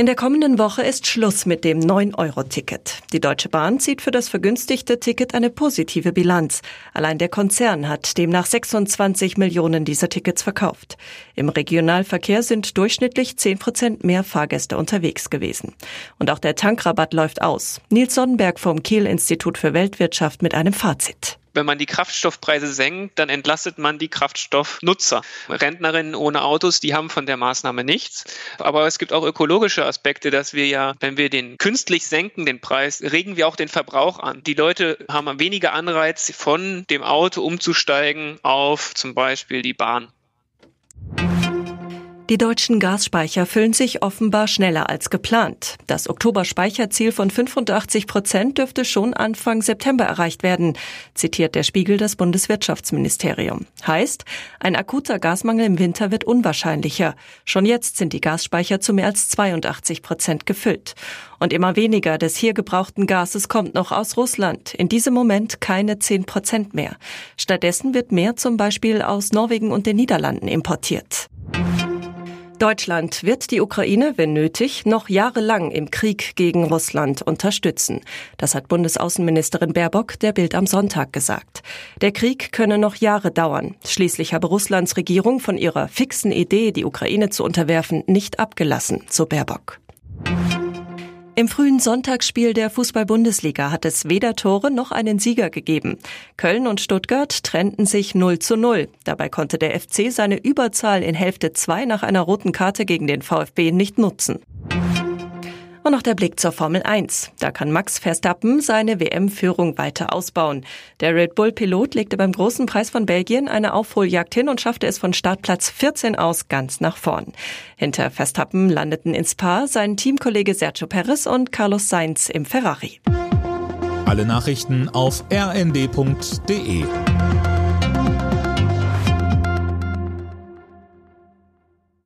In der kommenden Woche ist Schluss mit dem 9-Euro-Ticket. Die Deutsche Bahn zieht für das vergünstigte Ticket eine positive Bilanz. Allein der Konzern hat demnach 26 Millionen dieser Tickets verkauft. Im Regionalverkehr sind durchschnittlich 10 Prozent mehr Fahrgäste unterwegs gewesen. Und auch der Tankrabatt läuft aus. Nils Sonnenberg vom Kiel-Institut für Weltwirtschaft mit einem Fazit. Wenn man die Kraftstoffpreise senkt, dann entlastet man die Kraftstoffnutzer. Rentnerinnen ohne Autos, die haben von der Maßnahme nichts. Aber es gibt auch ökologische Aspekte, dass wir ja, wenn wir den künstlich senken, den Preis, regen wir auch den Verbrauch an. Die Leute haben weniger Anreiz, von dem Auto umzusteigen auf zum Beispiel die Bahn. Die deutschen Gasspeicher füllen sich offenbar schneller als geplant. Das Oktober-Speicherziel von 85 Prozent dürfte schon Anfang September erreicht werden, zitiert der Spiegel das Bundeswirtschaftsministerium. Heißt, ein akuter Gasmangel im Winter wird unwahrscheinlicher. Schon jetzt sind die Gasspeicher zu mehr als 82 Prozent gefüllt. Und immer weniger des hier gebrauchten Gases kommt noch aus Russland. In diesem Moment keine 10 Prozent mehr. Stattdessen wird mehr zum Beispiel aus Norwegen und den Niederlanden importiert. Deutschland wird die Ukraine, wenn nötig, noch jahrelang im Krieg gegen Russland unterstützen. Das hat Bundesaußenministerin Baerbock der Bild am Sonntag gesagt. Der Krieg könne noch Jahre dauern. Schließlich habe Russlands Regierung von ihrer fixen Idee, die Ukraine zu unterwerfen, nicht abgelassen, so Baerbock. Im frühen Sonntagsspiel der Fußball-Bundesliga hat es weder Tore noch einen Sieger gegeben. Köln und Stuttgart trennten sich 0 zu 0. Dabei konnte der FC seine Überzahl in Hälfte 2 nach einer roten Karte gegen den VfB nicht nutzen. Und noch der Blick zur Formel 1. Da kann Max Verstappen seine WM-Führung weiter ausbauen. Der Red Bull-Pilot legte beim großen Preis von Belgien eine Aufholjagd hin und schaffte es von Startplatz 14 aus ganz nach vorn. Hinter Verstappen landeten ins Paar sein Teamkollege Sergio Perez und Carlos Sainz im Ferrari. Alle Nachrichten auf rnd.de